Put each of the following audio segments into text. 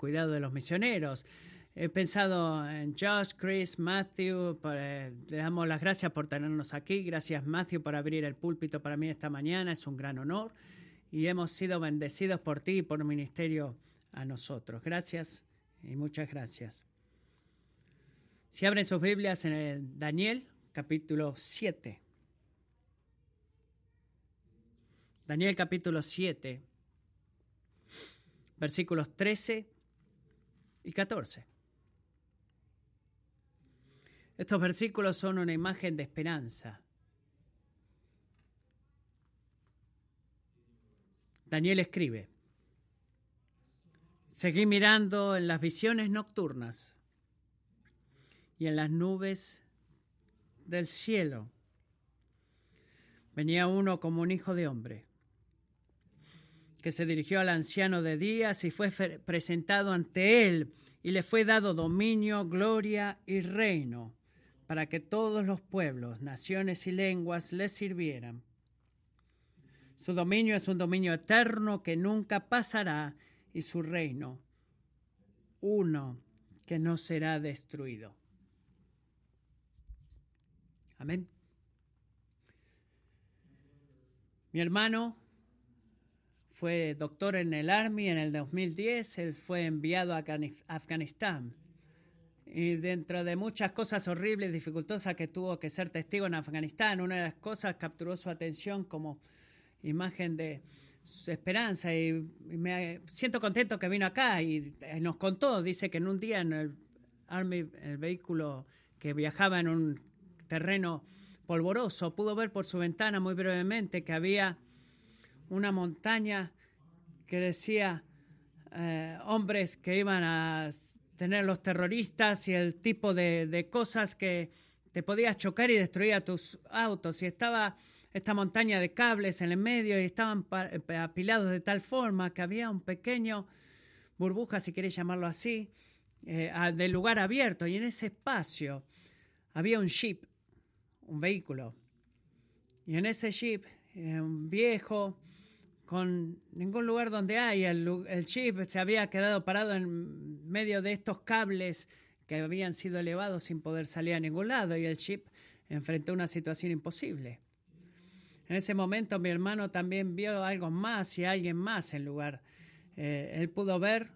cuidado de los misioneros. He pensado en Josh, Chris, Matthew. Eh, le damos las gracias por tenernos aquí. Gracias, Matthew, por abrir el púlpito para mí esta mañana. Es un gran honor. Y hemos sido bendecidos por ti y por el ministerio a nosotros. Gracias y muchas gracias. Si abren sus Biblias en el Daniel, capítulo 7. Daniel capítulo 7, versículos 13 y 14. Estos versículos son una imagen de esperanza. Daniel escribe, seguí mirando en las visiones nocturnas y en las nubes del cielo. Venía uno como un hijo de hombre, que se dirigió al anciano de días y fue presentado ante él, y le fue dado dominio, gloria y reino para que todos los pueblos, naciones y lenguas le sirvieran. Su dominio es un dominio eterno que nunca pasará y su reino uno que no será destruido. Amén. Mi hermano fue doctor en el Army en el 2010. Él fue enviado a Afganistán y dentro de muchas cosas horribles, dificultosas que tuvo que ser testigo en Afganistán, una de las cosas capturó su atención como imagen de su esperanza y, me siento contento que vino acá y, nos contó, dice que en un día en el Army, el vehículo que viajaba en un terreno polvoroso, pudo ver por su ventana muy brevemente que había una montaña que decía eh, hombres que iban a tener los terroristas y el tipo de, cosas que te podías chocar y destruir a tus autos. Y estaba esta montaña de cables en el medio y estaban apilados de tal forma que había un pequeño burbuja, si queréis llamarlo así, eh, del lugar abierto. Y en ese espacio había un jeep, un vehículo. Y en ese jeep, eh, un viejo, con ningún lugar donde hay. El, chip se había quedado parado en medio de estos cables que habían sido elevados sin poder salir a ningún lado y el chip enfrentó una situación imposible. En ese momento mi hermano también vio algo más y alguien más en lugar. Eh, él pudo ver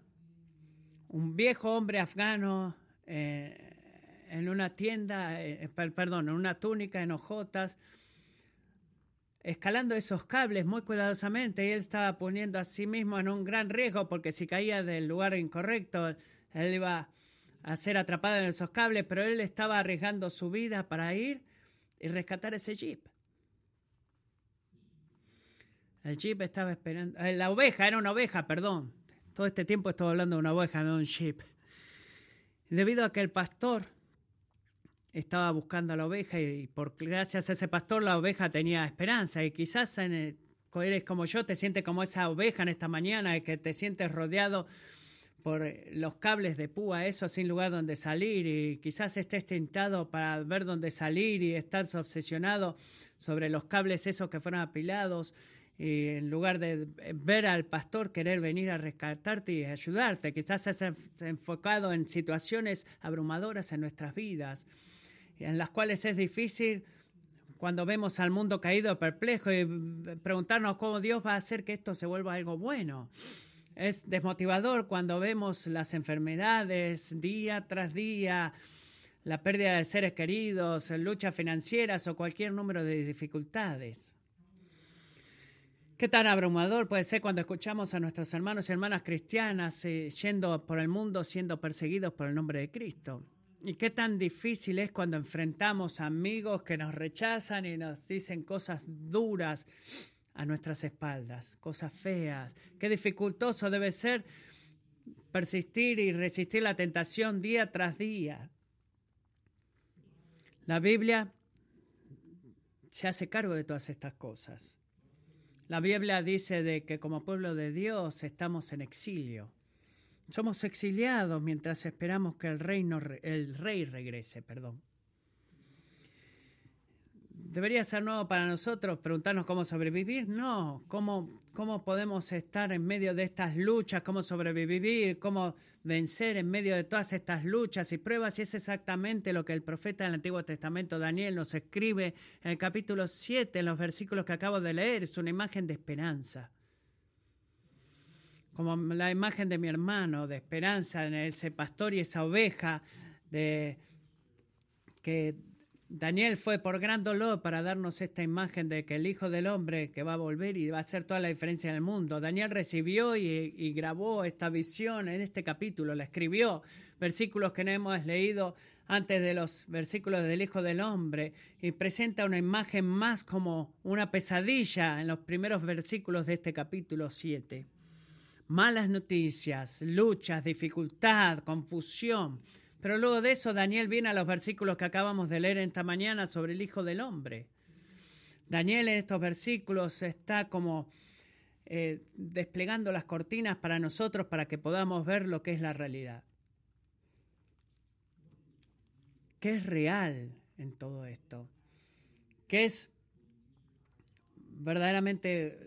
un viejo hombre afgano eh, en una tienda, eh, perdón, en una túnica en hojotas, escalando esos cables muy cuidadosamente y él estaba poniendo a sí mismo en un gran riesgo porque si caía del lugar incorrecto, él iba a ser atrapado en esos cables, pero él estaba arriesgando su vida para ir y rescatar ese jeep. El jeep estaba esperando, eh, la oveja, era una oveja, perdón. Todo este tiempo estoy hablando de una oveja, no de un jeep. Debido a que el pastor estaba buscando a la oveja y por gracias a ese pastor la oveja tenía esperanza. Y quizás en eres como yo, te sientes como esa oveja en esta mañana y que te sientes rodeado por los cables de púa, eso sin lugar donde salir. Y quizás estés tentado para ver dónde salir y estás obsesionado sobre los cables esos que fueron apilados. Y en lugar de ver al pastor querer venir a rescatarte y ayudarte, quizás estás enfocado en situaciones abrumadoras en nuestras vidas en las cuales es difícil cuando vemos al mundo caído perplejo y preguntarnos cómo Dios va a hacer que esto se vuelva algo bueno. Es desmotivador cuando vemos las enfermedades día tras día, la pérdida de seres queridos, luchas financieras o cualquier número de dificultades. Qué tan abrumador puede ser cuando escuchamos a nuestros hermanos y hermanas cristianas eh, yendo por el mundo siendo perseguidos por el nombre de Cristo. Y qué tan difícil es cuando enfrentamos amigos que nos rechazan y nos dicen cosas duras a nuestras espaldas, cosas feas. Qué dificultoso debe ser persistir y resistir la tentación día tras día. La Biblia se hace cargo de todas estas cosas. La Biblia dice de que como pueblo de Dios estamos en exilio. Somos exiliados mientras esperamos que el, reino, el rey regrese. Perdón. debería ser nuevo para nosotros preguntarnos cómo sobrevivir. No, cómo, cómo podemos estar en medio de estas luchas, cómo sobrevivir, cómo vencer en medio de todas estas luchas y pruebas. Y es exactamente lo que el profeta del Antiguo Testamento, Daniel, nos escribe en el capítulo 7, en los versículos que acabo de leer. Es una imagen de esperanza. Como la imagen de mi hermano, de esperanza en ese pastor y esa oveja, de que Daniel fue por gran dolor para darnos esta imagen de que el Hijo del Hombre que va a volver y va a hacer toda la diferencia en el mundo. Daniel recibió y, grabó esta visión en este capítulo, la escribió, versículos que no hemos leído antes de los versículos del Hijo del Hombre y presenta una imagen más como una pesadilla en los primeros versículos de este capítulo 7. Malas noticias, luchas, dificultad, confusión pero luego de eso, Daniel viene a los versículos que acabamos de leer esta mañana sobre el Hijo del Hombre. Daniel en estos versículos está como eh, desplegando las cortinas para nosotros para que podamos ver lo que es la realidad. ¿Qué es real en todo esto? ¿Qué es verdaderamente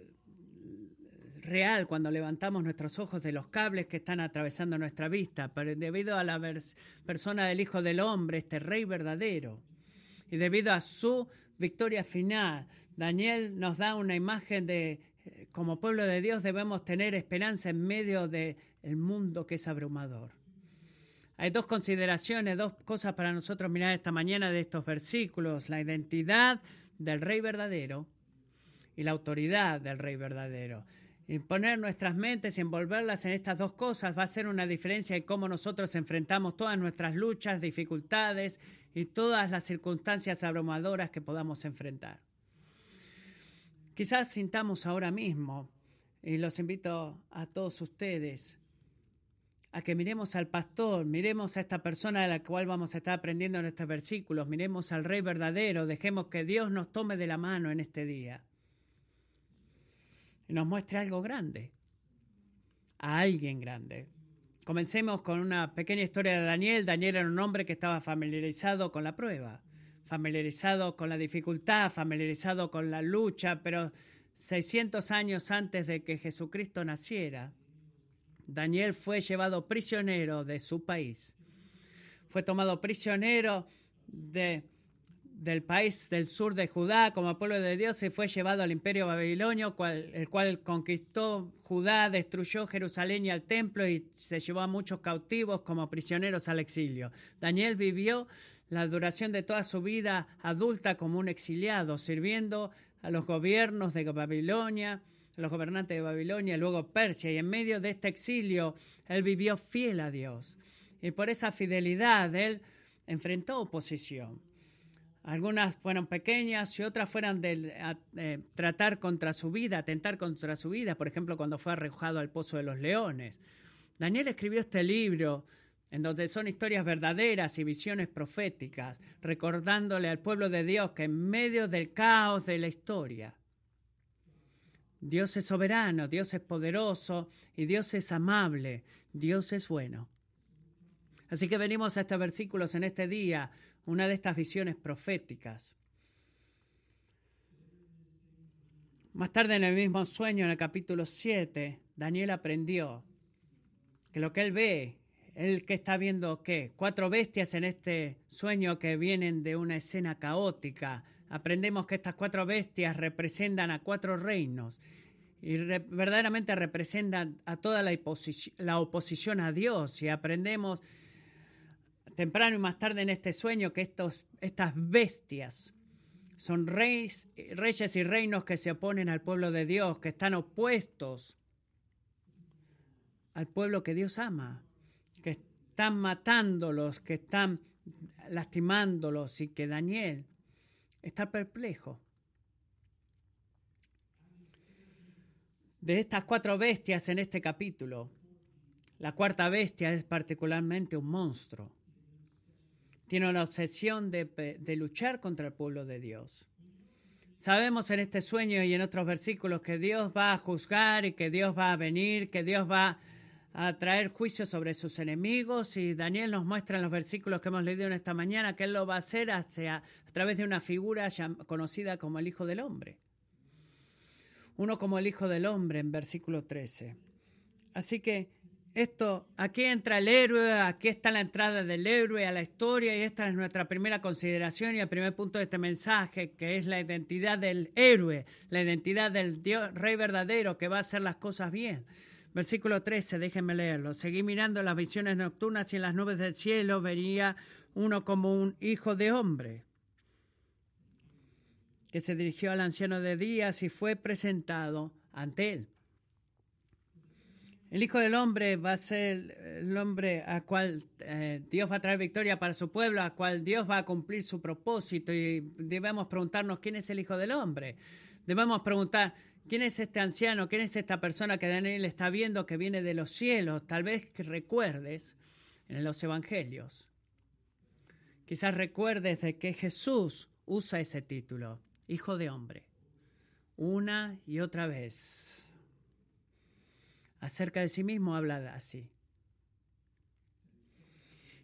real cuando levantamos nuestros ojos de los cables que están atravesando nuestra vista, pero debido a la persona del Hijo del Hombre, este Rey verdadero, y debido a su victoria final, Daniel nos da una imagen de, eh, como pueblo de Dios debemos tener esperanza en medio del mundo que es abrumador. Hay dos consideraciones, dos cosas para nosotros mirar esta mañana de estos versículos, la identidad del Rey verdadero y la autoridad del Rey verdadero. Y poner nuestras mentes y envolverlas en estas dos cosas va a ser una diferencia en cómo nosotros enfrentamos todas nuestras luchas, dificultades y todas las circunstancias abrumadoras que podamos enfrentar. Quizás sintamos ahora mismo, y los invito a todos ustedes, a que miremos al pastor, miremos a esta persona de la cual vamos a estar aprendiendo en estos versículos, miremos al Rey verdadero, dejemos que Dios nos tome de la mano en este día nos muestre algo grande, a alguien grande. Comencemos con una pequeña historia de Daniel. Daniel era un hombre que estaba familiarizado con la prueba, familiarizado con la dificultad, familiarizado con la lucha, pero 600 años antes de que Jesucristo naciera, Daniel fue llevado prisionero de su país. Fue tomado prisionero de del país del sur de Judá como pueblo de Dios se fue llevado al imperio babilonio, el cual conquistó Judá, destruyó Jerusalén y el templo y se llevó a muchos cautivos como prisioneros al exilio. Daniel vivió la duración de toda su vida adulta como un exiliado, sirviendo a los gobiernos de Babilonia, a los gobernantes de Babilonia, luego Persia, y en medio de este exilio él vivió fiel a Dios. Y por esa fidelidad él enfrentó oposición algunas fueron pequeñas y otras fueron de eh, tratar contra su vida, atentar contra su vida, por ejemplo, cuando fue arrojado al pozo de los leones. Daniel escribió este libro en donde son historias verdaderas y visiones proféticas, recordándole al pueblo de Dios que en medio del caos de la historia, Dios es soberano, Dios es poderoso y Dios es amable, Dios es bueno. Así que venimos a estos versículos en este día una de estas visiones proféticas. Más tarde en el mismo sueño, en el capítulo 7, Daniel aprendió que lo que él ve, él que está viendo qué, cuatro bestias en este sueño que vienen de una escena caótica, aprendemos que estas cuatro bestias representan a cuatro reinos y verdaderamente representan a toda la, la oposición a Dios y aprendemos temprano y más tarde en este sueño que estos, estas bestias son reyes, reyes y reinos que se oponen al pueblo de Dios, que están opuestos al pueblo que Dios ama, que están matándolos, que están lastimándolos y que Daniel está perplejo. De estas cuatro bestias en este capítulo, la cuarta bestia es particularmente un monstruo tiene una obsesión de, luchar contra el pueblo de Dios. Sabemos en este sueño y en otros versículos que Dios va a juzgar y que Dios va a venir, que Dios va a traer juicio sobre sus enemigos y Daniel nos muestra en los versículos que hemos leído en esta mañana que él lo va a hacer a través de una figura conocida como el Hijo del Hombre. Uno como el Hijo del Hombre en versículo 13. Así que esto, aquí entra el héroe, aquí está la entrada del héroe a la historia y esta es nuestra primera consideración y el primer punto de este mensaje, que es la identidad del héroe, la identidad del Dios, rey verdadero que va a hacer las cosas bien. Versículo 13, déjenme leerlo. Seguí mirando las visiones nocturnas y en las nubes del cielo vería uno como un hijo de hombre que se dirigió al anciano de días y fue presentado ante él. El Hijo del Hombre va a ser el hombre a cual eh, Dios va a traer victoria para su pueblo, a cual Dios va a cumplir su propósito y debemos preguntarnos quién es el Hijo del Hombre. Debemos preguntar quién es este anciano, quién es esta persona que Daniel está viendo que viene de los cielos. Tal vez que recuerdes en los Evangelios. Quizás recuerdes de que Jesús usa ese título, Hijo de Hombre, una y otra vez acerca de sí mismo habla así.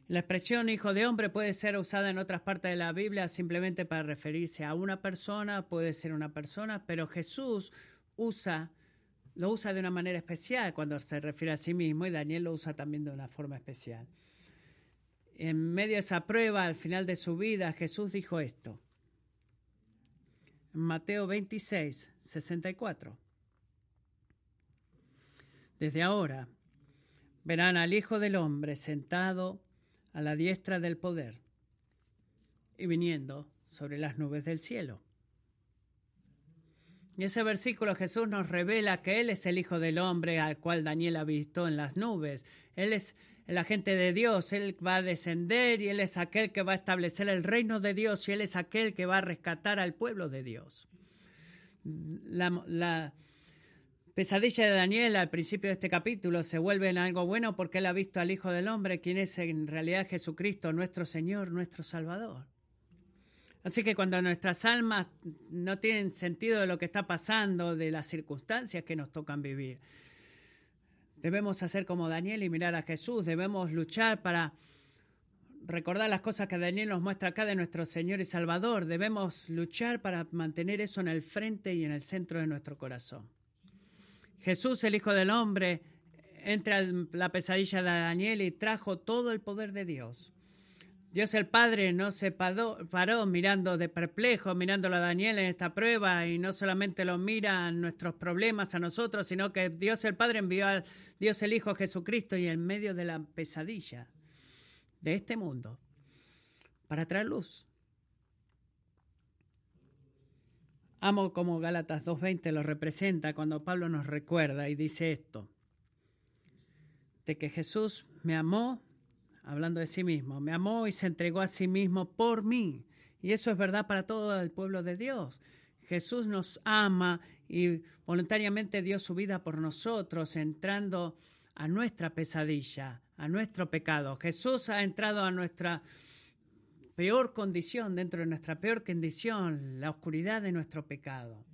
La expresión hijo de hombre puede ser usada en otras partes de la Biblia simplemente para referirse a una persona, puede ser una persona, pero Jesús usa, lo usa de una manera especial cuando se refiere a sí mismo y Daniel lo usa también de una forma especial. En medio de esa prueba, al final de su vida, Jesús dijo esto. Mateo 26, 64. Desde ahora verán al Hijo del Hombre sentado a la diestra del poder y viniendo sobre las nubes del cielo. Y ese versículo Jesús nos revela que Él es el Hijo del Hombre al cual Daniel ha visto en las nubes. Él es el agente de Dios, Él va a descender y Él es aquel que va a establecer el reino de Dios y Él es aquel que va a rescatar al pueblo de Dios. La, pesadilla de Daniel al principio de este capítulo se vuelve en algo bueno porque él ha visto al Hijo del Hombre, quien es en realidad Jesucristo, nuestro Señor, nuestro Salvador. Así que cuando nuestras almas no tienen sentido de lo que está pasando, de las circunstancias que nos tocan vivir, debemos hacer como Daniel y mirar a Jesús, debemos luchar para recordar las cosas que Daniel nos muestra acá de nuestro Señor y Salvador, debemos luchar para mantener eso en el frente y en el centro de nuestro corazón. Jesús, el Hijo del Hombre, entra en la pesadilla de Daniel y trajo todo el poder de Dios. Dios el Padre no se paró, mirando de perplejo, mirándolo a Daniel en esta prueba y no solamente lo mira nuestros problemas a nosotros, sino que Dios el Padre envió al Dios el Hijo Jesucristo y en medio de la pesadilla de este mundo para traer luz. Amo como Gálatas 2.20 lo representa cuando Pablo nos recuerda y dice esto, de que Jesús me amó, hablando de sí mismo, me amó y se entregó a sí mismo por mí. Y eso es verdad para todo el pueblo de Dios. Jesús nos ama y voluntariamente dio su vida por nosotros, entrando a nuestra pesadilla, a nuestro pecado. Jesús ha entrado a nuestra peor condición, dentro de nuestra peor condición, la oscuridad de nuestro pecado.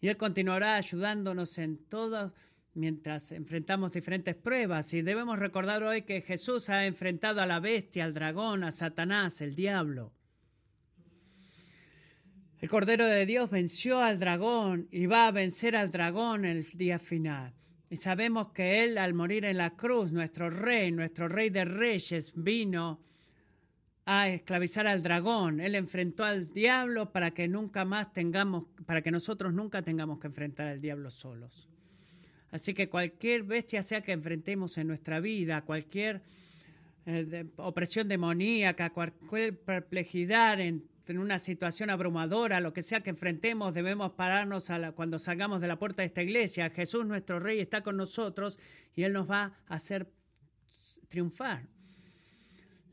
Y Él continuará ayudándonos en todo mientras enfrentamos diferentes pruebas. Y debemos recordar hoy que Jesús ha enfrentado a la bestia, al dragón, a Satanás, el diablo. El Cordero de Dios venció al dragón y va a vencer al dragón el día final. Y sabemos que Él, al morir en la cruz, nuestro rey, nuestro rey de reyes, vino a esclavizar al dragón. Él enfrentó al diablo para que nunca más tengamos, para que nosotros nunca tengamos que enfrentar al diablo solos. Así que cualquier bestia sea que enfrentemos en nuestra vida, cualquier eh, opresión demoníaca, cualquier perplejidad en, una situación abrumadora, lo que sea que enfrentemos, debemos pararnos cuando salgamos de la puerta de esta iglesia. Jesús, nuestro Rey, está con nosotros y Él nos va a hacer triunfar.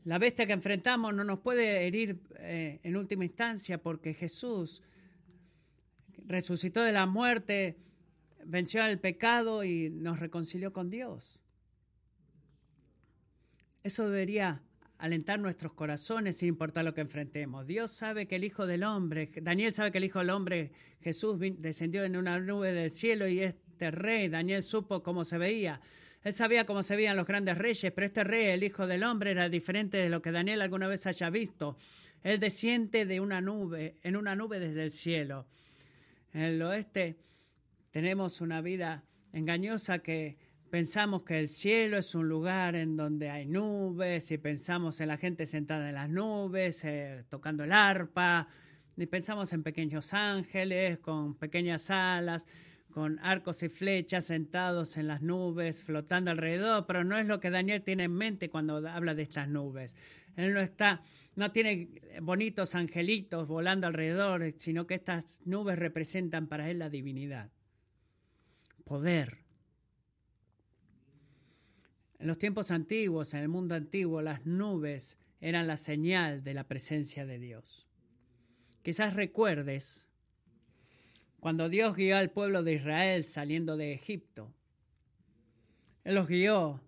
La bestia que enfrentamos no nos puede herir eh, en última instancia porque Jesús resucitó de la muerte, venció al pecado y nos reconcilió con Dios. Eso debería alentar nuestros corazones sin importar lo que enfrentemos. Dios sabe que el Hijo del Hombre, Daniel sabe que el Hijo del Hombre, Jesús descendió en una nube del cielo y este rey, Daniel supo cómo se veía. Él sabía cómo se veían los grandes reyes, pero este rey, el Hijo del Hombre, era diferente de lo que Daniel alguna vez haya visto. Él desciende de una nube, en una nube desde el cielo. En el oeste tenemos una vida engañosa que pensamos que el cielo es un lugar en donde hay nubes y pensamos en la gente sentada en las nubes, eh, tocando el arpa, y pensamos en pequeños ángeles con pequeñas alas, con arcos y flechas sentados en las nubes, flotando alrededor, pero no es lo que Daniel tiene en mente cuando habla de estas nubes. Él no está, no tiene bonitos angelitos volando alrededor, sino que estas nubes representan para él la divinidad, poder. En los tiempos antiguos, en el mundo antiguo, las nubes eran la señal de la presencia de Dios. Quizás recuerdes cuando Dios guió al pueblo de Israel saliendo de Egipto. Él los guió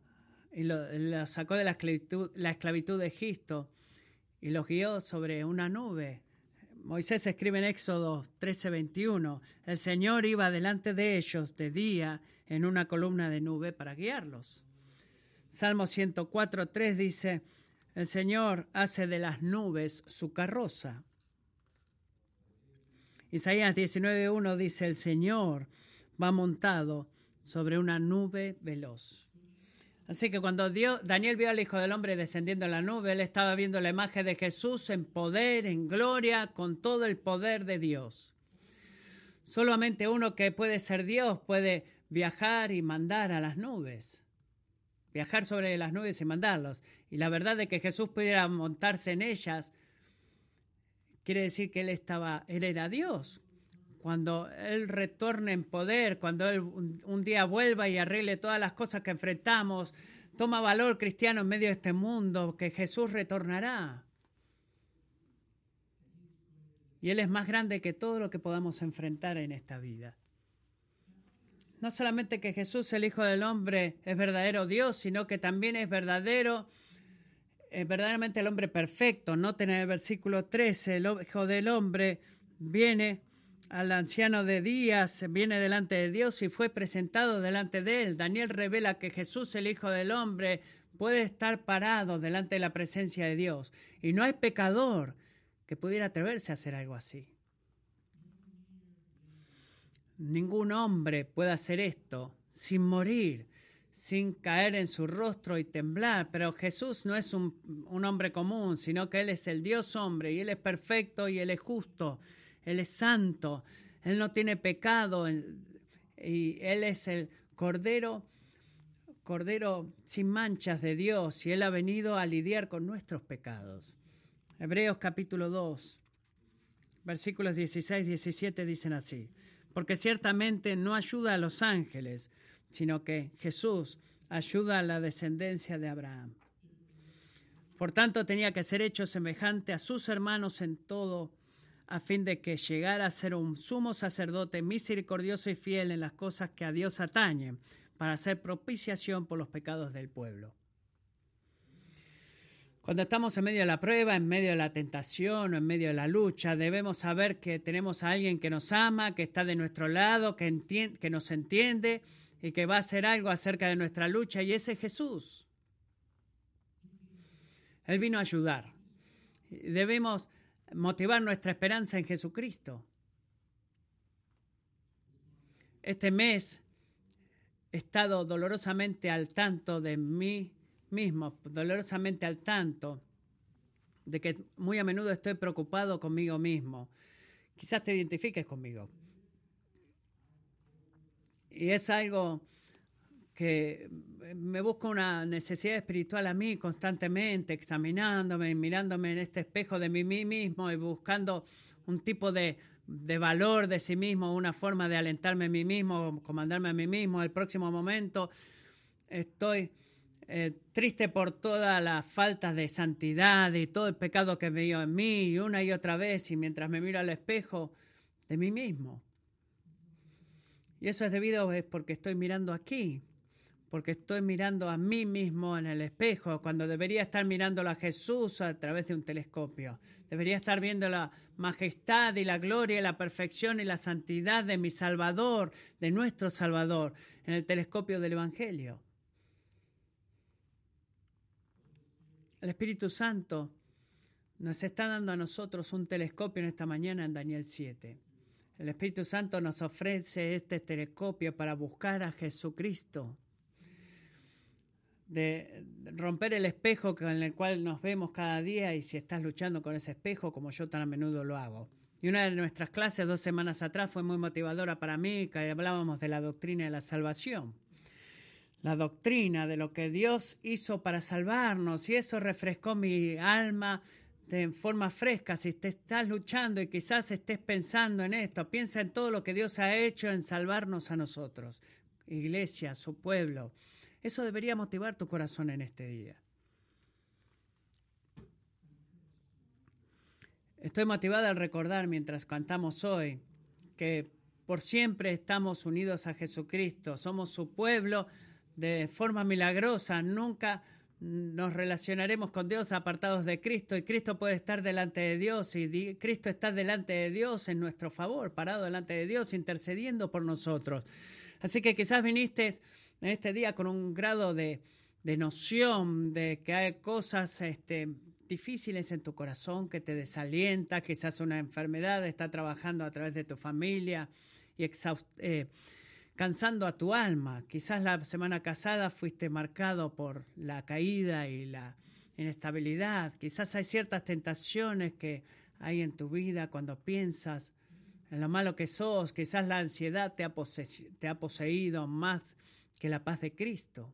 y los sacó de la esclavitud, la esclavitud de Egipto y los guió sobre una nube. Moisés escribe en Éxodo 13:21, el Señor iba delante de ellos de día en una columna de nube para guiarlos. Salmo 104:3 dice, el Señor hace de las nubes su carroza. Isaías 19.1 dice, el Señor va montado sobre una nube veloz. Así que cuando Daniel vio al Hijo del Hombre descendiendo en la nube, él estaba viendo la imagen de Jesús en poder, en gloria, con todo el poder de Dios. Solamente uno que puede ser Dios puede viajar y mandar a las nubes. Viajar sobre las nubes y mandarlos. Y la verdad de que Jesús pudiera montarse en ellas quiere decir que él estaba, él era Dios. Cuando él retorne en poder, cuando él un, día vuelva y arregle todas las cosas que enfrentamos, toma valor cristiano en medio de este mundo, que Jesús retornará. Y Él es más grande que todo lo que podamos enfrentar en esta vida. No solamente que Jesús, el Hijo del Hombre, es verdadero Dios, sino que también es verdadero eh, verdaderamente el hombre perfecto. Noten en el versículo 13, el Hijo del Hombre viene al anciano de días, viene delante de Dios y fue presentado delante de él. Daniel revela que Jesús, el Hijo del Hombre, puede estar parado delante de la presencia de Dios. Y no hay pecador que pudiera atreverse a hacer algo así. Ningún hombre puede hacer esto sin morir sin caer en su rostro y temblar. Pero Jesús no es un, hombre común, sino que Él es el Dios hombre y Él es perfecto y Él es justo, Él es santo, Él no tiene pecado y Él es el Cordero, Cordero sin manchas de Dios y Él ha venido a lidiar con nuestros pecados. Hebreos capítulo 2, versículos 16 y 17 dicen así, porque ciertamente no ayuda a los ángeles, sino que Jesús ayuda a la descendencia de Abraham. Por tanto, tenía que ser hecho semejante a sus hermanos en todo, a fin de que llegara a ser un sumo sacerdote misericordioso y fiel en las cosas que a Dios atañen, para hacer propiciación por los pecados del pueblo. Cuando estamos en medio de la prueba, en medio de la tentación o en medio de la lucha, debemos saber que tenemos a alguien que nos ama, que está de nuestro lado, que, que nos entiende y que va a hacer algo acerca de nuestra lucha, y ese es Jesús. Él vino a ayudar. Debemos motivar nuestra esperanza en Jesucristo. Este mes he estado dolorosamente al tanto de mí mismo, dolorosamente al tanto de que muy a menudo estoy preocupado conmigo mismo. Quizás te identifiques conmigo. Y es algo que me busca una necesidad espiritual a mí constantemente, examinándome, mirándome en este espejo de mí mismo y buscando un tipo de, valor de sí mismo, una forma de alentarme a mí mismo, comandarme a mí mismo. El próximo momento estoy eh, triste por toda la falta de santidad y todo el pecado que veo en mí y una y otra vez y mientras me miro al espejo de mí mismo. Y eso es debido es porque estoy mirando aquí, porque estoy mirando a mí mismo en el espejo, cuando debería estar mirándolo a Jesús a través de un telescopio. Debería estar viendo la majestad y la gloria, y la perfección y la santidad de mi Salvador, de nuestro Salvador, en el telescopio del Evangelio. El Espíritu Santo nos está dando a nosotros un telescopio en esta mañana en Daniel 7. El Espíritu Santo nos ofrece este telescopio para buscar a Jesucristo, de romper el espejo con el cual nos vemos cada día y si estás luchando con ese espejo como yo tan a menudo lo hago. Y una de nuestras clases dos semanas atrás fue muy motivadora para mí, que hablábamos de la doctrina de la salvación. La doctrina de lo que Dios hizo para salvarnos y eso refrescó mi alma de forma fresca. Si te estás luchando y quizás estés pensando en esto, piensa en todo lo que Dios ha hecho en salvarnos a nosotros, iglesia, su pueblo eso debería motivar tu corazón en este día. Estoy motivada al recordar mientras cantamos hoy que por siempre estamos unidos a Jesucristo, somos su pueblo de forma milagrosa, nunca nos relacionaremos con Dios apartados de Cristo y Cristo puede estar delante de Dios y Cristo está delante de Dios en nuestro favor, parado delante de Dios, intercediendo por nosotros. Así que quizás viniste en este día con un grado de, noción de que hay cosas este, difíciles en tu corazón que te desalienta, quizás una enfermedad está trabajando a través de tu familia y eh, cansando a tu alma. Quizás la semana casada fuiste marcado por la caída y la inestabilidad. Quizás hay ciertas tentaciones que hay en tu vida cuando piensas en lo malo que sos. Quizás la ansiedad te ha, poseído más que la paz de Cristo.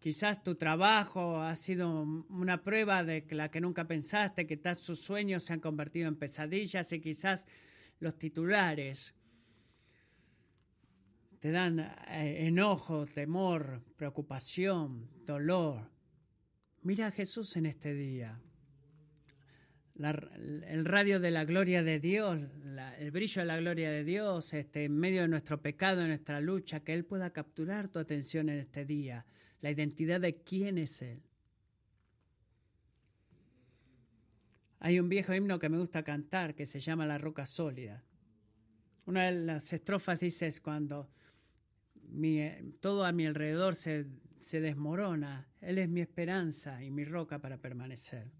Quizás tu trabajo ha sido una prueba de la que nunca pensaste, que tus sueños se han convertido en pesadillas y quizás los titulares te dan eh, enojo, temor, preocupación, dolor. Mira a Jesús en este día el radio de la gloria de Dios, el brillo de la gloria de Dios, este, en medio de nuestro pecado, en nuestra lucha, que Él pueda capturar tu atención en este día, la identidad de quién es Él. Hay un viejo himno que me gusta cantar que se llama La Roca Sólida. Una de las estrofas dice es cuando todo a mi alrededor se, se desmorona, Él es mi esperanza y mi roca para permanecer.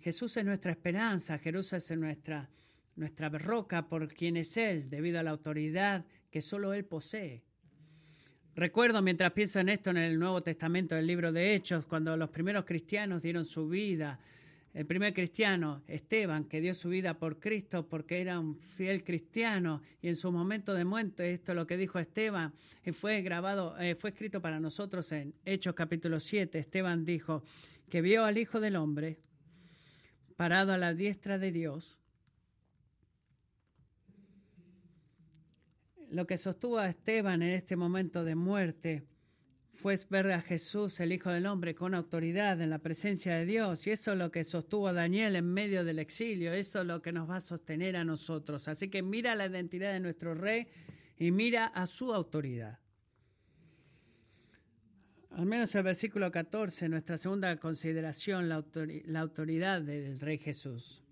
Jesús es nuestra esperanza, Jesús es nuestra, nuestra roca por quien es Él, debido a la autoridad que solo Él posee. Recuerdo mientras pienso en esto en el Nuevo Testamento, el libro de Hechos, cuando los primeros cristianos dieron su vida. El primer cristiano, Esteban, que dio su vida por Cristo porque era un fiel cristiano y en su momento de muerte, esto es lo que dijo Esteban, fue grabado, eh, fue escrito para nosotros en Hechos capítulo 7. Esteban dijo que vio al Hijo del Hombre parado a la diestra de Dios, lo que sostuvo a Esteban en este momento de muerte fue ver a Jesús, el Hijo del Hombre, con autoridad en la presencia de Dios. Y eso es lo que sostuvo a Daniel en medio del exilio. Eso es lo que nos va a sostener a nosotros. Así que mira la identidad de nuestro rey y mira a su autoridad. Al menos el versículo 14, nuestra segunda consideración, la, autoridad del Rey Jesús.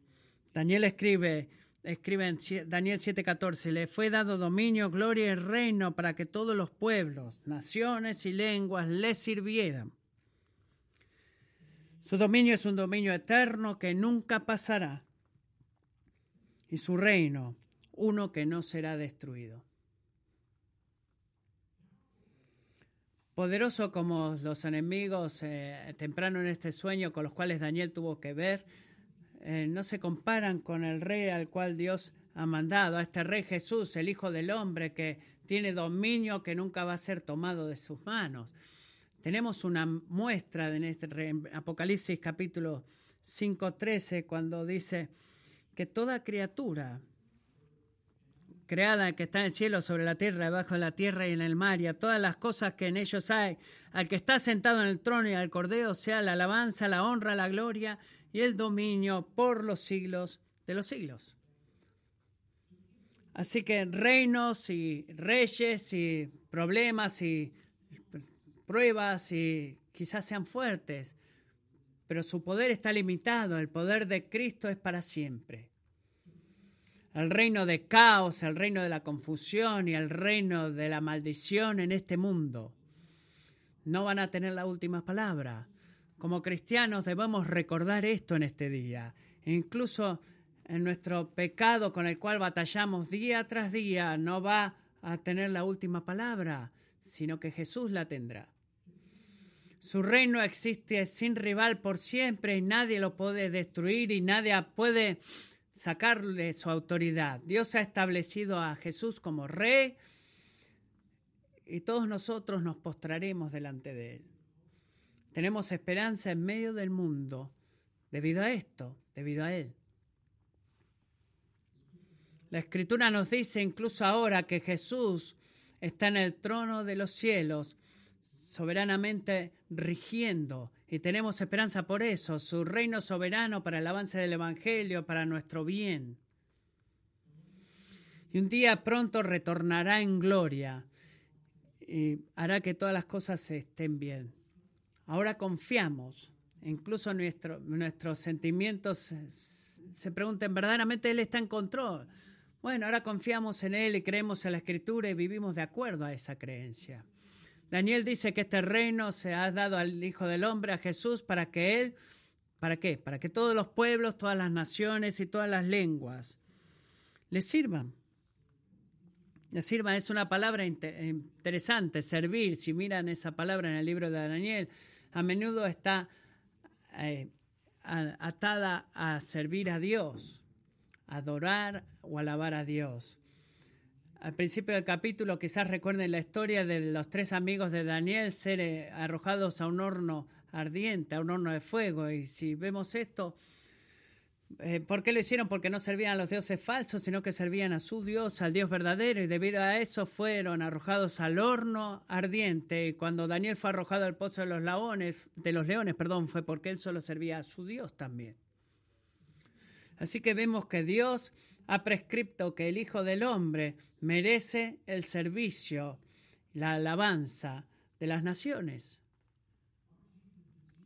Daniel escribe, escribe en Daniel 7:14, le fue dado dominio, gloria y reino para que todos los pueblos, naciones y lenguas le sirvieran. Su dominio es un dominio eterno que nunca pasará y su reino uno que no será destruido. poderoso como los enemigos eh, temprano en este sueño con los cuales Daniel tuvo que ver, eh, no se comparan con el rey al cual Dios ha mandado, a este rey Jesús, el Hijo del Hombre, que tiene dominio que nunca va a ser tomado de sus manos. Tenemos una muestra en este Apocalipsis capítulo 5.13 cuando dice que toda criatura creada que está en el cielo, sobre la tierra, debajo de la tierra y en el mar, y a todas las cosas que en ellos hay, al que está sentado en el trono y al cordero, sea la alabanza, la honra, la gloria y el dominio por los siglos de los siglos. Así que reinos y reyes y problemas y pruebas y quizás sean fuertes, pero su poder está limitado, el poder de Cristo es para siempre el reino de caos, el reino de la confusión y el reino de la maldición en este mundo no van a tener la última palabra. Como cristianos debemos recordar esto en este día. Incluso en nuestro pecado con el cual batallamos día tras día no va a tener la última palabra, sino que Jesús la tendrá. Su reino existe sin rival por siempre y nadie lo puede destruir y nadie puede sacarle su autoridad. Dios ha establecido a Jesús como rey y todos nosotros nos postraremos delante de él. Tenemos esperanza en medio del mundo debido a esto, debido a él. La escritura nos dice incluso ahora que Jesús está en el trono de los cielos, soberanamente rigiendo, y tenemos esperanza por eso, su reino soberano para el avance del Evangelio, para nuestro bien. Y un día pronto retornará en gloria y hará que todas las cosas estén bien. Ahora confiamos, incluso nuestros sentimientos se preguntan, ¿verdaderamente Él está en control? Bueno, ahora confiamos en Él y creemos en la Escritura y vivimos de acuerdo a esa creencia. Daniel dice que este reino se ha dado al Hijo del Hombre, a Jesús, para que Él, ¿para qué? Para que todos los pueblos, todas las naciones y todas las lenguas le sirvan. Le sirvan es una palabra interesante, servir. Si miran esa palabra en el libro de Daniel, a menudo está eh, atada a servir a Dios adorar o alabar a Dios. Al principio del capítulo quizás recuerden la historia de los tres amigos de Daniel ser eh, arrojados a un horno ardiente, a un horno de fuego. Y si vemos esto, eh, ¿por qué lo hicieron? Porque no servían a los dioses falsos, sino que servían a su Dios, al Dios verdadero. Y debido a eso fueron arrojados al horno ardiente. Cuando Daniel fue arrojado al pozo de los leones, de los leones, perdón, fue porque él solo servía a su Dios también. Así que vemos que Dios ha prescripto que el Hijo del Hombre merece el servicio, la alabanza de las naciones.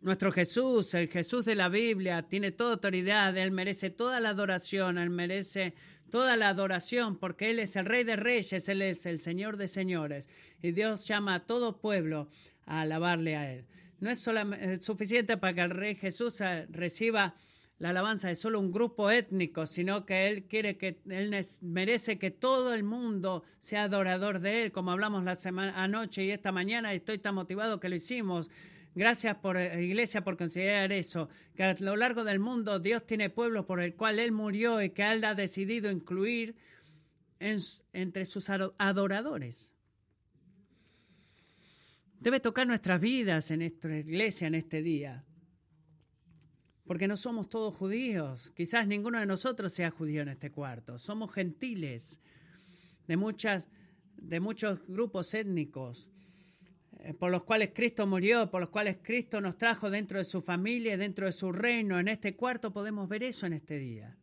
Nuestro Jesús, el Jesús de la Biblia, tiene toda autoridad, Él merece toda la adoración, Él merece toda la adoración porque Él es el Rey de Reyes, Él es el Señor de Señores. Y Dios llama a todo pueblo a alabarle a Él. No es solamente suficiente para que el Rey Jesús eh, reciba la alabanza de solo un grupo étnico, sino que Él quiere que Él merece que todo el mundo sea adorador de Él, como hablamos la semana anoche y esta mañana, y estoy tan motivado que lo hicimos. Gracias por eh, Iglesia por considerar eso, que a lo largo del mundo Dios tiene pueblos por el cual Él murió y que Él ha decidido incluir entre sus adoradores. Debe tocar nuestras vidas en nuestra iglesia en este día porque no somos todos judíos. Quizás ninguno de nosotros sea judío en este cuarto. Somos gentiles de, muchas, de muchos grupos étnicos por los cuales Cristo murió, por los cuales Cristo nos trajo dentro de su familia, dentro de su reino. En este cuarto podemos ver eso en este día.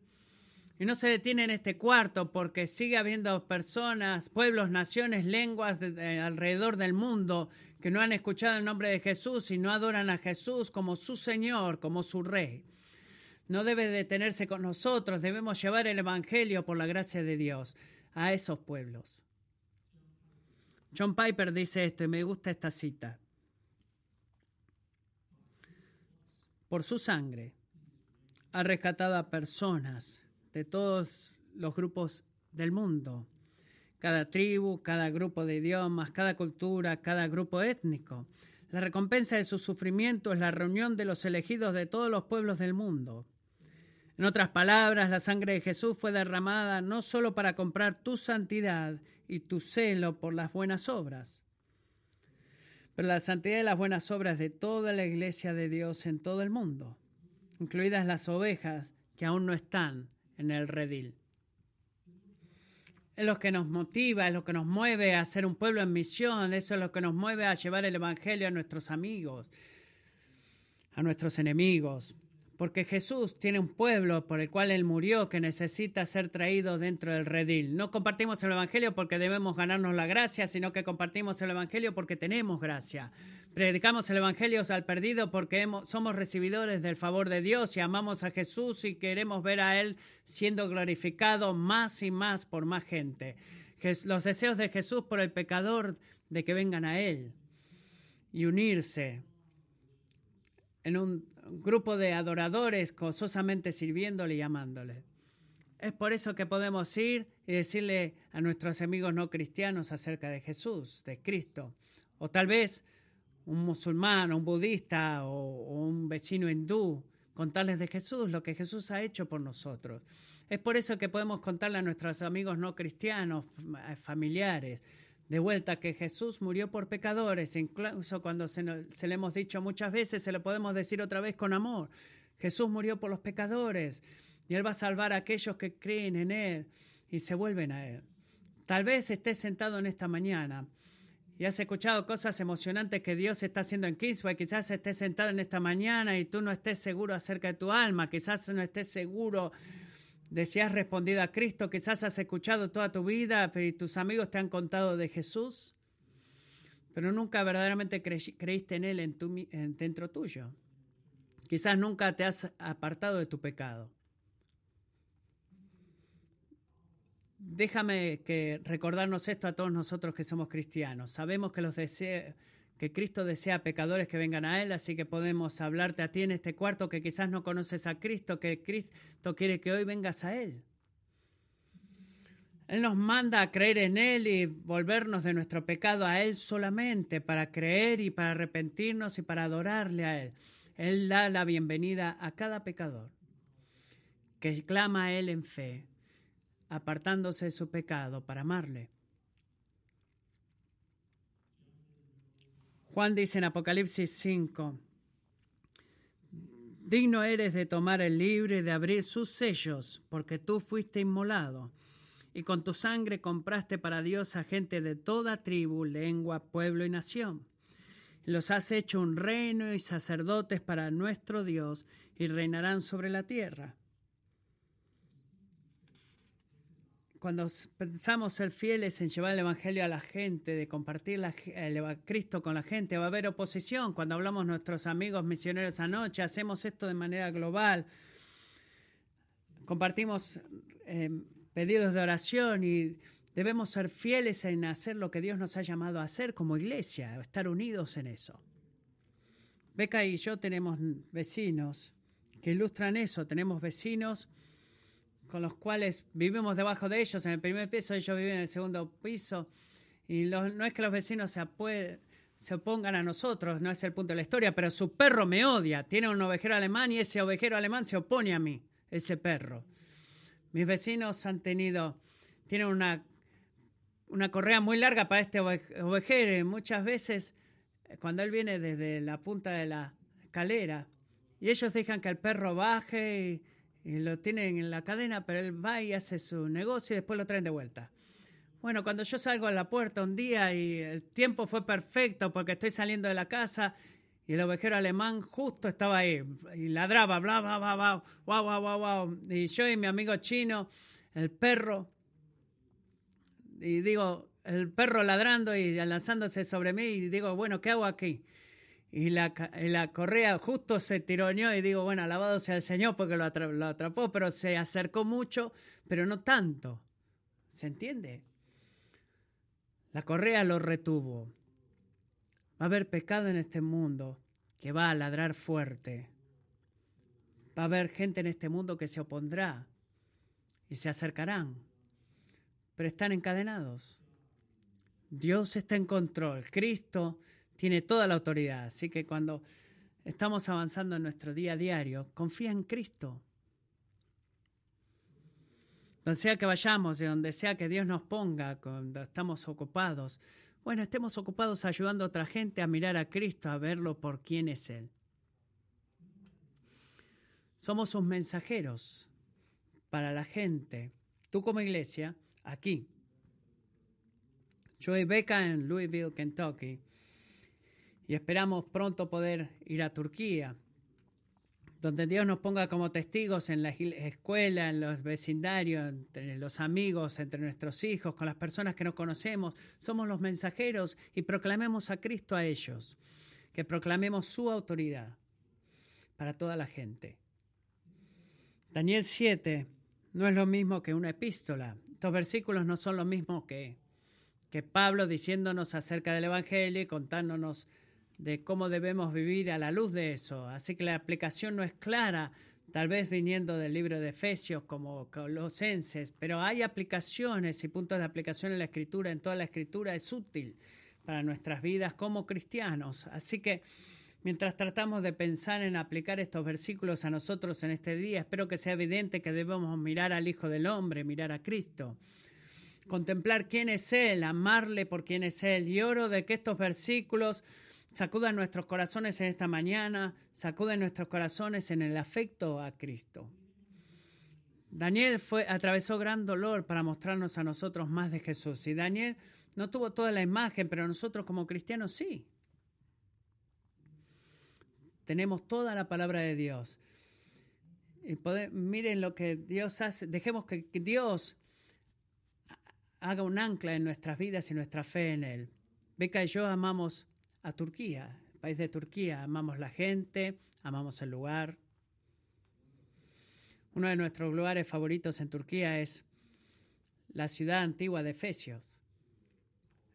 Y no se detiene en este cuarto porque sigue habiendo personas, pueblos, naciones, lenguas alrededor del mundo que no han escuchado el nombre de Jesús y no adoran a Jesús como su Señor, como su Rey. No debe detenerse con nosotros, debemos llevar el Evangelio por la gracia de Dios a esos pueblos. John Piper dice esto y me gusta esta cita. Por su sangre ha rescatado a personas de todos los grupos del mundo cada tribu, cada grupo de idiomas, cada cultura, cada grupo étnico. La recompensa de su sufrimiento es la reunión de los elegidos de todos los pueblos del mundo. En otras palabras, la sangre de Jesús fue derramada no solo para comprar tu santidad y tu celo por las buenas obras, pero la santidad y las buenas obras de toda la iglesia de Dios en todo el mundo, incluidas las ovejas que aún no están en el redil es lo que nos motiva, es lo que nos mueve a ser un pueblo en misión, eso es lo que nos mueve a llevar el Evangelio a nuestros amigos, a nuestros enemigos. Porque Jesús tiene un pueblo por el cual Él murió que necesita ser traído dentro del redil. No compartimos el Evangelio porque debemos ganarnos la gracia, sino que compartimos el Evangelio porque tenemos gracia. Predicamos el Evangelio al perdido porque somos recibidores del favor de Dios y amamos a Jesús y queremos ver a Él siendo glorificado más y más por más gente. Los deseos de Jesús por el pecador de que vengan a Él y unirse en un grupo de adoradores gozosamente sirviéndole y amándole. Es por eso que podemos ir y decirle a nuestros amigos no cristianos acerca de Jesús, de Cristo. O tal vez un musulmán, un budista o, un vecino hindú, contarles de Jesús, lo que Jesús ha hecho por nosotros. Es por eso que podemos contarle a nuestros amigos no cristianos, familiares, de vuelta que Jesús murió por pecadores, incluso cuando se, se, le hemos dicho muchas veces, se lo podemos decir otra vez con amor. Jesús murió por los pecadores y Él va a salvar a aquellos que creen en Él y se vuelven a Él. Tal vez estés sentado en esta mañana y has escuchado cosas emocionantes que Dios está haciendo en Kingsway. Quizás estés sentado en esta mañana y tú no estés seguro acerca de tu alma. Quizás no estés seguro de si has respondido a Cristo. Quizás has escuchado toda tu vida y tus amigos te han contado de Jesús. Pero nunca verdaderamente creíste en Él en dentro tuyo. Quizás nunca te has apartado de tu pecado. déjame que recordarnos esto a todos nosotros que somos cristianos. Sabemos que los que Cristo desea pecadores que vengan a Él, así que podemos hablarte a ti en este cuarto que quizás no conoces a Cristo, que Cristo quiere que hoy vengas a Él. Él nos manda a creer en Él y volvernos de nuestro pecado a Él solamente, para creer y para arrepentirnos y para adorarle a Él. Él da la bienvenida a cada pecador que clama a Él en fe apartándose de su pecado para amarle. Juan dice en Apocalipsis 5, digno eres de tomar el libro y de abrir sus sellos, porque tú fuiste inmolado, y con tu sangre compraste para Dios a gente de toda tribu, lengua, pueblo y nación. Los has hecho un reino y sacerdotes para nuestro Dios, y reinarán sobre la tierra. Cuando pensamos ser fieles en llevar el Evangelio a la gente, de compartir el Cristo con la gente, va a haber oposición. Cuando hablamos nuestros amigos misioneros anoche, hacemos esto de manera global. Compartimos em, pedidos de oración y debemos ser fieles en hacer lo que Dios nos ha llamado a hacer como iglesia, estar unidos en eso. Beca y yo tenemos vecinos que ilustran eso. Tenemos vecinos con los cuales vivimos debajo de ellos en el primer piso, ellos viven en el segundo piso. Y no es que los vecinos se, se opongan a nosotros, no es el punto de la historia, pero su perro me odia. Tiene un ovejero alemán y ese ovejero alemán se opone a mí, ese perro. Mis vecinos han tenido, tienen una, una correa muy larga para este ovejero y muchas veces eh, cuando él viene desde la punta de la escalera y ellos dejan que el perro baje y y lo tienen en la cadena, pero él va y hace su negocio y después lo traen de vuelta. Bueno, cuando yo salgo a la puerta un día y el tiempo fue perfecto porque estoy saliendo de la casa y el ovejero alemán justo estaba ahí y ladraba, bla, bla, bla, bla, guau, guau, guau, guau. Y yo y mi amigo chino, el perro, y digo, el perro ladrando y lanzándose sobre mí y digo, bueno, ¿qué hago aquí? Y la, la, correa justo se tironeó y digo, bueno, alabado sea el Señor porque lo, lo atrapó, pero se acercó mucho, pero no tanto. ¿Se entiende? La correa lo retuvo. Va a haber pecado en este mundo que va a ladrar fuerte. Va a haber gente en este mundo que se opondrá y se acercarán, pero están encadenados. Dios está en control. Cristo tiene toda la autoridad. Así que cuando estamos avanzando en nuestro día a diario, confía en Cristo. Donde sea que vayamos, de donde sea que Dios nos ponga, cuando estamos ocupados, bueno, estemos ocupados ayudando a otra gente a mirar a Cristo, a verlo por quién es Él. Somos sus mensajeros para la gente. Tú como iglesia, aquí. Yo y Beca en Louisville, Kentucky y esperamos pronto poder ir a Turquía, donde Dios nos ponga como testigos en la escuela, en los vecindarios, entre los amigos, entre nuestros hijos, con las personas que nos conocemos. Somos los mensajeros y proclamemos a Cristo a ellos, que proclamemos su autoridad para toda la gente. Daniel 7 no es lo mismo que una epístola. Estos versículos no son lo mismo que, que Pablo diciéndonos acerca del Evangelio y contándonos de cómo debemos vivir a la luz de eso. Así que la aplicación no es clara, tal vez viniendo del libro de Efesios como Colosenses, pero hay aplicaciones y puntos de aplicación en la escritura, en toda la escritura es útil para nuestras vidas como cristianos. Así que mientras tratamos de pensar en aplicar estos versículos a nosotros en este día, espero que sea evidente que debemos mirar al Hijo del Hombre, mirar a Cristo contemplar quién es Él, amarle por quién es Él. Y oro de que estos versículos sacudan nuestros corazones en esta mañana, sacuden nuestros corazones en el afecto a Cristo. Daniel fue, atravesó gran dolor para mostrarnos a nosotros más de Jesús. Y Daniel no tuvo toda la imagen, pero nosotros como cristianos sí. Tenemos toda la palabra de Dios. Y miren lo que Dios hace. Dejemos que Dios haga un ancla en nuestras vidas y nuestra fe en Él. Beca y yo amamos a Turquía, el país de Turquía. Amamos la gente, amamos el lugar. Uno de nuestros lugares favoritos en Turquía es la ciudad antigua de Efesios,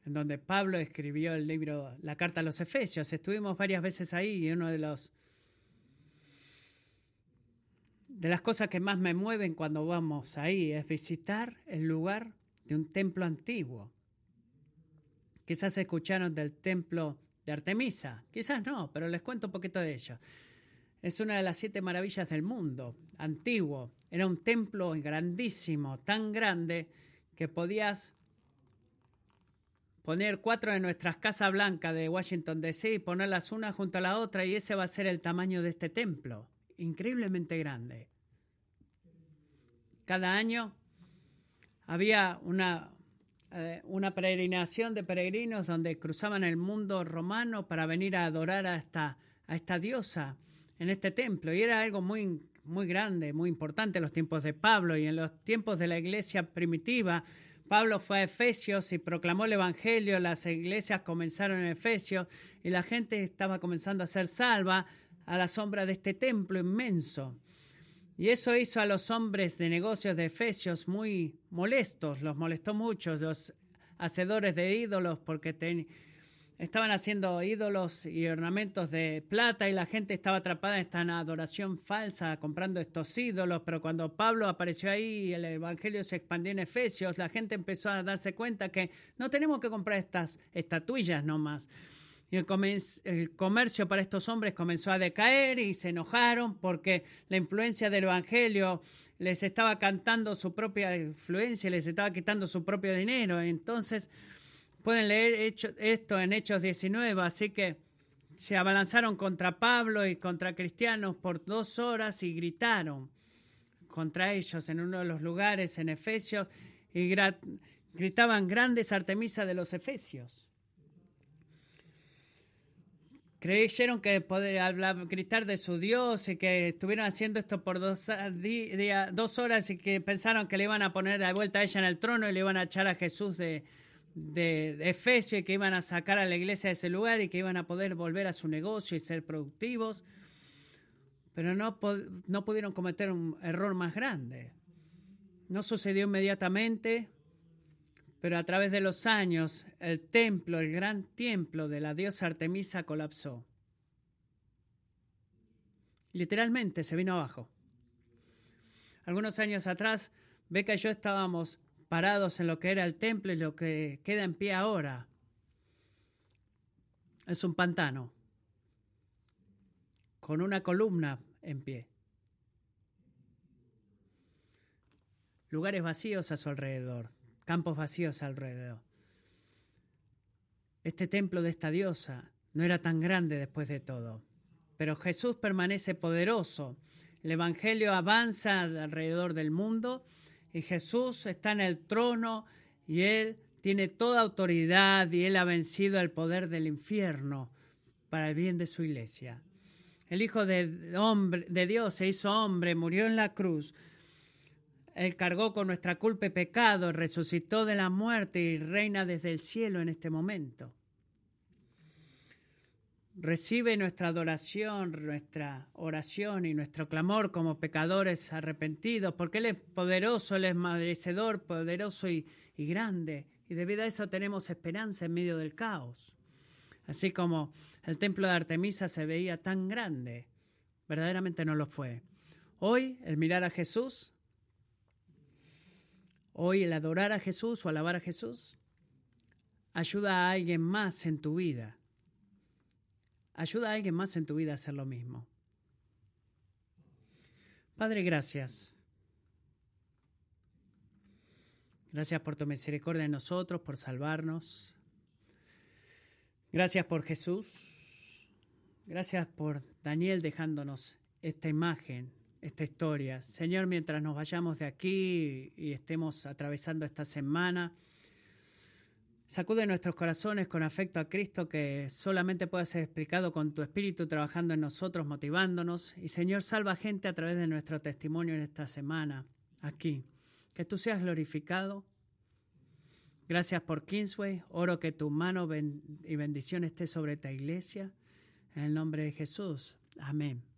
en donde Pablo escribió el libro, la carta a los Efesios. Estuvimos varias veces ahí y uno de los de las cosas que más me mueven cuando vamos ahí es visitar el lugar de un templo antiguo. Quizás escucharon del templo de Artemisa. Quizás no, pero les cuento un poquito de ello. Es una de las siete maravillas del mundo, antiguo. Era un templo grandísimo, tan grande que podías poner cuatro de nuestras casas blancas de Washington DC y ponerlas una junto a la otra y ese va a ser el tamaño de este templo. Increíblemente grande. Cada año había una eh, una peregrinación de peregrinos donde cruzaban el mundo romano para venir a adorar a esta, a esta diosa en este templo. Y era algo muy, muy grande, muy importante en los tiempos de Pablo y en los tiempos de la iglesia primitiva. Pablo fue a Efesios y proclamó el Evangelio, las iglesias comenzaron en Efesios y la gente estaba comenzando a ser salva a la sombra de este templo inmenso. Y eso hizo a los hombres de negocios de Efesios muy molestos, los molestó mucho, los hacedores de ídolos, porque estaban haciendo ídolos y ornamentos de plata y la gente estaba atrapada en esta adoración falsa, comprando estos ídolos, pero cuando Pablo apareció ahí y el Evangelio se expandió en Efesios, la gente empezó a darse cuenta que no tenemos que comprar estas estatuillas nomás y el, comercio para estos hombres comenzó a decaer y se enojaron porque la influencia del Evangelio les estaba cantando su propia influencia, les estaba quitando su propio dinero. Entonces, pueden leer esto en Hechos 19, así que se abalanzaron contra Pablo y contra cristianos por dos horas y gritaron contra ellos en uno de los lugares en Efesios y gritaban grandes Artemisa de los Efesios. Creyeron que podía hablar, gritar de su Dios y que estuvieron haciendo esto por dos, dos horas y que pensaron que le iban a poner de vuelta a ella en el trono y le iban a echar a Jesús de, de, Efesio y que iban a sacar a la iglesia de ese lugar y que iban a poder volver a su negocio y ser productivos. Pero no, no pudieron cometer un error más grande. No sucedió inmediatamente, pero a través de los años, el templo, el gran templo de la diosa Artemisa colapsó. Literalmente se vino abajo. Algunos años atrás, Beca y yo estábamos parados en lo que era el templo y lo que queda en pie ahora. Es un pantano con una columna en pie. Lugares vacíos a su alrededor campos vacíos alrededor. Este templo de esta diosa no era tan grande después de todo, pero Jesús permanece poderoso. El Evangelio avanza alrededor del mundo y Jesús está en el trono y Él tiene toda autoridad y Él ha vencido el poder del infierno para el bien de su iglesia. El Hijo de, hombre, de Dios se hizo hombre, murió en la cruz él cargó con nuestra culpa y pecado, resucitó de la muerte y reina desde el cielo en este momento. Recibe nuestra adoración, nuestra oración y nuestro clamor como pecadores arrepentidos, porque Él es poderoso, Él es merecedor, poderoso y, y grande. Y debido a eso tenemos esperanza en medio del caos. Así como el templo de Artemisa se veía tan grande, verdaderamente no lo fue. Hoy el mirar a Jesús, hoy el adorar a Jesús o alabar a Jesús, ayuda a alguien más en tu vida. Ayuda a alguien más en tu vida a hacer lo mismo. Padre, gracias. Gracias por tu misericordia en nosotros, por salvarnos. Gracias por Jesús. Gracias por Daniel dejándonos esta imagen, esta historia. Señor, mientras nos vayamos de aquí y estemos atravesando esta semana, sacude nuestros corazones con afecto a Cristo que solamente puede ser explicado con tu Espíritu trabajando en nosotros, motivándonos. Y Señor, salva gente a través de nuestro testimonio en esta semana, aquí. Que tú seas glorificado Gracias por Kingsway. Oro que tu mano y bendición esté sobre esta iglesia. En el nombre de Jesús. Amén.